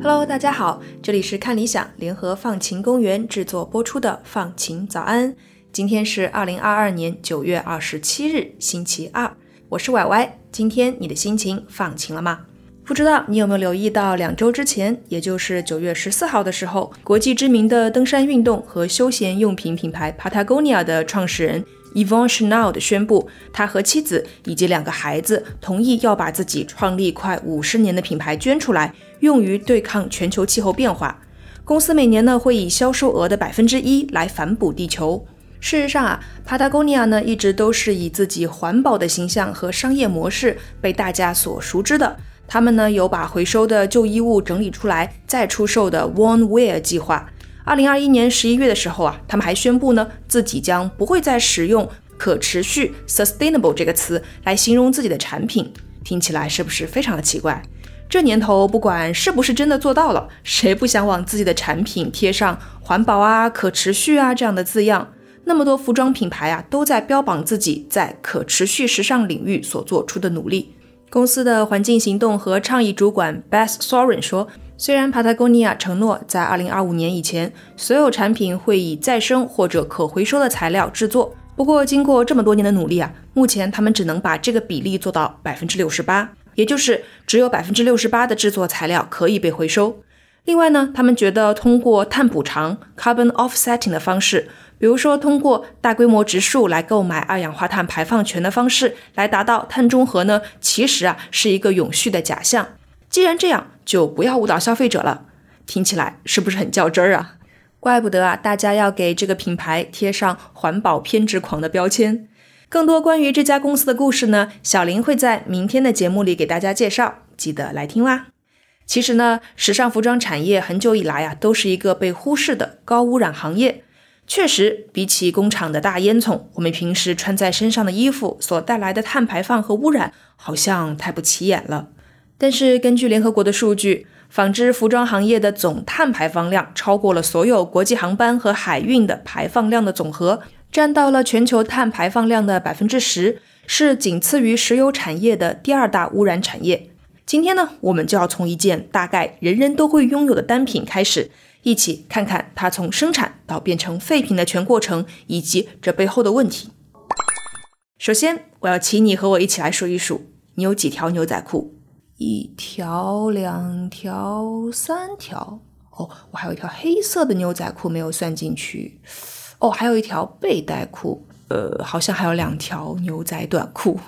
Hello，大家好，这里是看理想联合放晴公园制作播出的放晴早安。今天是二零二二年九月二十七日，星期二，我是歪歪。今天你的心情放晴了吗？不知道你有没有留意到，两周之前，也就是九月十四号的时候，国际知名的登山运动和休闲用品品牌 Patagonia 的创始人。Yvon Chouinard 宣布，他和妻子以及两个孩子同意要把自己创立快五十年的品牌捐出来，用于对抗全球气候变化。公司每年呢会以销售额的百分之一来反哺地球。事实上啊，Patagonia 呢一直都是以自己环保的形象和商业模式被大家所熟知的。他们呢有把回收的旧衣物整理出来再出售的 One Wear 计划。二零二一年十一月的时候啊，他们还宣布呢，自己将不会再使用“可持续 ”（sustainable） 这个词来形容自己的产品。听起来是不是非常的奇怪？这年头，不管是不是真的做到了，谁不想往自己的产品贴上“环保啊”“可持续啊”这样的字样？那么多服装品牌啊，都在标榜自己在可持续时尚领域所做出的努力。公司的环境行动和倡议主管 Beth Soren 说。虽然 Patagonia 承诺在2025年以前，所有产品会以再生或者可回收的材料制作，不过经过这么多年的努力啊，目前他们只能把这个比例做到百分之六十八，也就是只有百分之六十八的制作材料可以被回收。另外呢，他们觉得通过碳补偿 （carbon offsetting） 的方式，比如说通过大规模植树来购买二氧化碳排放权的方式来达到碳中和呢，其实啊是一个永续的假象。既然这样，就不要误导消费者了，听起来是不是很较真儿啊？怪不得啊，大家要给这个品牌贴上环保偏执狂的标签。更多关于这家公司的故事呢，小林会在明天的节目里给大家介绍，记得来听啦。其实呢，时尚服装产业很久以来啊，都是一个被忽视的高污染行业。确实，比起工厂的大烟囱，我们平时穿在身上的衣服所带来的碳排放和污染，好像太不起眼了。但是根据联合国的数据，纺织服装行业的总碳排放量超过了所有国际航班和海运的排放量的总和，占到了全球碳排放量的百分之十，是仅次于石油产业的第二大污染产业。今天呢，我们就要从一件大概人人都会拥有的单品开始，一起看看它从生产到变成废品的全过程，以及这背后的问题。首先，我要请你和我一起来数一数，你有几条牛仔裤？一条、两条、三条。哦，我还有一条黑色的牛仔裤没有算进去。哦，还有一条背带裤。呃，好像还有两条牛仔短裤。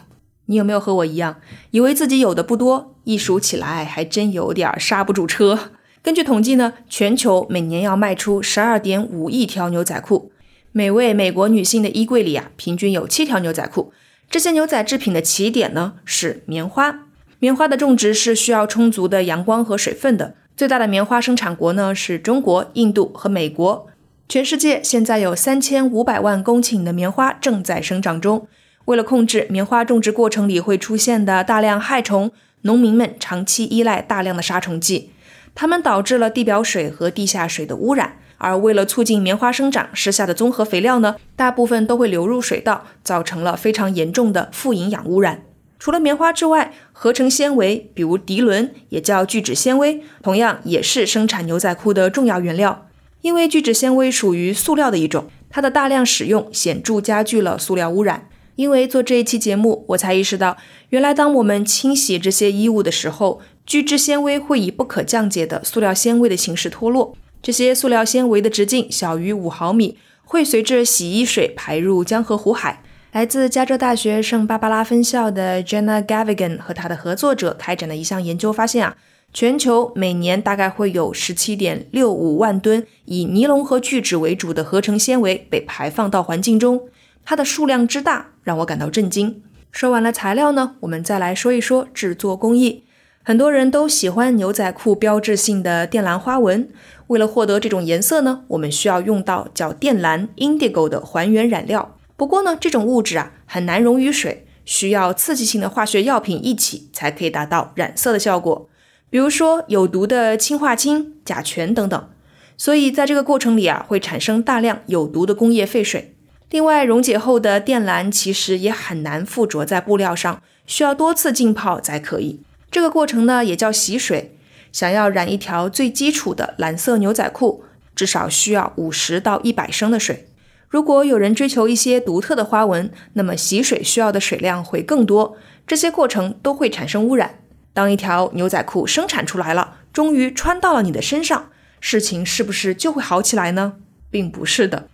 你有没有和我一样，以为自己有的不多？一数起来，还真有点刹不住车。根据统计呢，全球每年要卖出十二点五亿条牛仔裤。每位美国女性的衣柜里啊，平均有七条牛仔裤。这些牛仔制品的起点呢，是棉花。棉花的种植是需要充足的阳光和水分的。最大的棉花生产国呢是中国、印度和美国。全世界现在有三千五百万公顷的棉花正在生长中。为了控制棉花种植过程里会出现的大量害虫，农民们长期依赖大量的杀虫剂，它们导致了地表水和地下水的污染。而为了促进棉花生长，施下的综合肥料呢，大部分都会流入水道，造成了非常严重的富营养污染。除了棉花之外，合成纤维，比如涤纶，也叫聚酯纤维，同样也是生产牛仔裤的重要原料。因为聚酯纤维属于塑料的一种，它的大量使用显著加剧了塑料污染。因为做这一期节目，我才意识到，原来当我们清洗这些衣物的时候，聚酯纤维会以不可降解的塑料纤维的形式脱落。这些塑料纤维的直径小于五毫米，会随着洗衣水排入江河湖海。来自加州大学圣巴巴拉分校的 Jenna Gavigan 和他的合作者开展的一项研究发现啊，全球每年大概会有十七点六五万吨以尼龙和聚酯为主的合成纤维被排放到环境中。它的数量之大让我感到震惊。说完了材料呢，我们再来说一说制作工艺。很多人都喜欢牛仔裤标志性的靛蓝花纹，为了获得这种颜色呢，我们需要用到叫靛蓝 （indigo） 的还原染料。不过呢，这种物质啊很难溶于水，需要刺激性的化学药品一起才可以达到染色的效果。比如说有毒的氢化氢、甲醛等等。所以在这个过程里啊，会产生大量有毒的工业废水。另外，溶解后的靛蓝其实也很难附着在布料上，需要多次浸泡才可以。这个过程呢，也叫洗水。想要染一条最基础的蓝色牛仔裤，至少需要五十到一百升的水。如果有人追求一些独特的花纹，那么洗水需要的水量会更多。这些过程都会产生污染。当一条牛仔裤生产出来了，终于穿到了你的身上，事情是不是就会好起来呢？并不是的。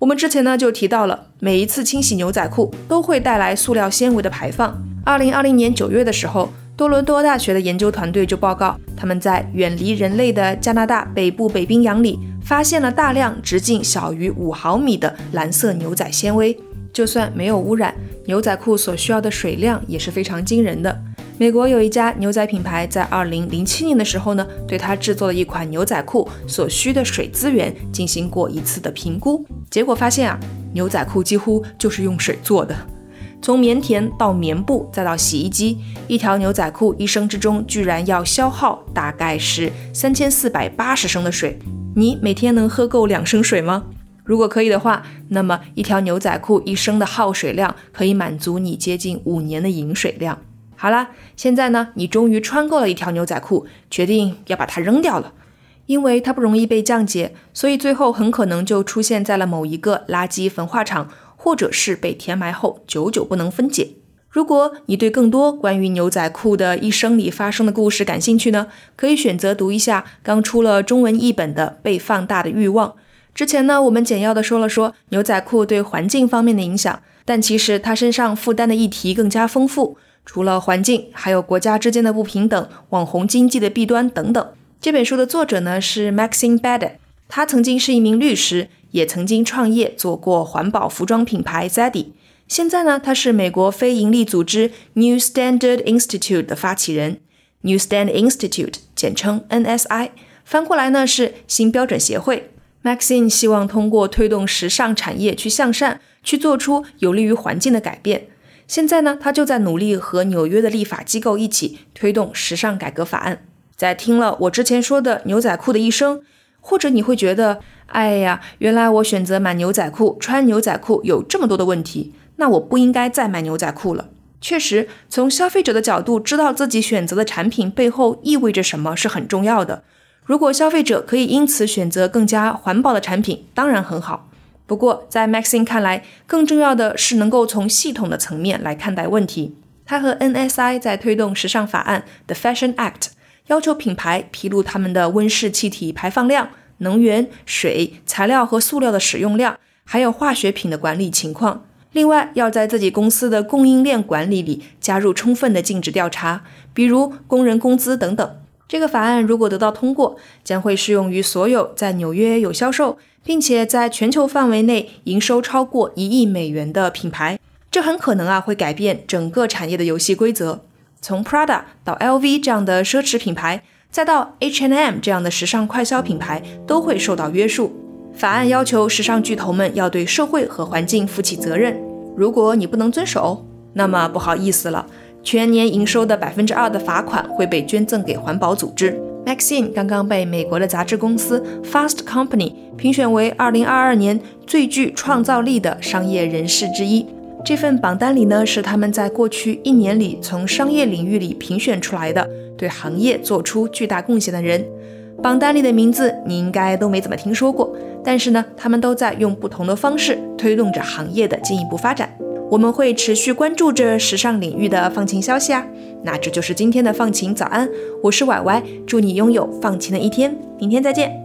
我们之前呢就提到了，每一次清洗牛仔裤都会带来塑料纤维的排放。二零二零年九月的时候。多伦多大学的研究团队就报告，他们在远离人类的加拿大北部北冰洋里发现了大量直径小于五毫米的蓝色牛仔纤维。就算没有污染，牛仔裤所需要的水量也是非常惊人的。美国有一家牛仔品牌在二零零七年的时候呢，对它制作的一款牛仔裤所需的水资源进行过一次的评估，结果发现啊，牛仔裤几乎就是用水做的。从棉田到棉布，再到洗衣机，一条牛仔裤一生之中居然要消耗大概是三千四百八十升的水。你每天能喝够两升水吗？如果可以的话，那么一条牛仔裤一生的耗水量可以满足你接近五年的饮水量。好了，现在呢，你终于穿够了一条牛仔裤，决定要把它扔掉了，因为它不容易被降解，所以最后很可能就出现在了某一个垃圾焚化厂。或者是被填埋后久久不能分解。如果你对更多关于牛仔裤的一生里发生的故事感兴趣呢，可以选择读一下刚出了中文译本的《被放大的欲望》。之前呢，我们简要的说了说牛仔裤对环境方面的影响，但其实它身上负担的议题更加丰富，除了环境，还有国家之间的不平等、网红经济的弊端等等。这本书的作者呢是 Maxine Bede，他曾经是一名律师。也曾经创业做过环保服装品牌 Zaddy，现在呢，他是美国非营利组织 New Standard Institute 的发起人。New Standard Institute 简称 NSI，翻过来呢是新标准协会。Maxine 希望通过推动时尚产业去向善，去做出有利于环境的改变。现在呢，他就在努力和纽约的立法机构一起推动时尚改革法案。在听了我之前说的牛仔裤的一生，或者你会觉得。哎呀，原来我选择买牛仔裤、穿牛仔裤有这么多的问题，那我不应该再买牛仔裤了。确实，从消费者的角度，知道自己选择的产品背后意味着什么是很重要的。如果消费者可以因此选择更加环保的产品，当然很好。不过，在 Maxine 看来，更重要的是能够从系统的层面来看待问题。他和 NSI 在推动时尚法案 The Fashion Act，要求品牌披露他们的温室气体排放量。能源、水、材料和塑料的使用量，还有化学品的管理情况。另外，要在自己公司的供应链管理里加入充分的尽职调查，比如工人工资等等。这个法案如果得到通过，将会适用于所有在纽约有销售，并且在全球范围内营收超过一亿美元的品牌。这很可能啊会改变整个产业的游戏规则。从 Prada 到 LV 这样的奢侈品牌。再到 H&M 这样的时尚快消品牌都会受到约束。法案要求时尚巨头们要对社会和环境负起责任。如果你不能遵守，那么不好意思了，全年营收的百分之二的罚款会被捐赠给环保组织。Maxine 刚刚被美国的杂志公司 Fast Company 评选为2022年最具创造力的商业人士之一。这份榜单里呢，是他们在过去一年里从商业领域里评选出来的。对行业做出巨大贡献的人，榜单里的名字你应该都没怎么听说过，但是呢，他们都在用不同的方式推动着行业的进一步发展。我们会持续关注着时尚领域的放晴消息啊。那这就是今天的放晴早安，我是歪歪，祝你拥有放晴的一天，明天再见。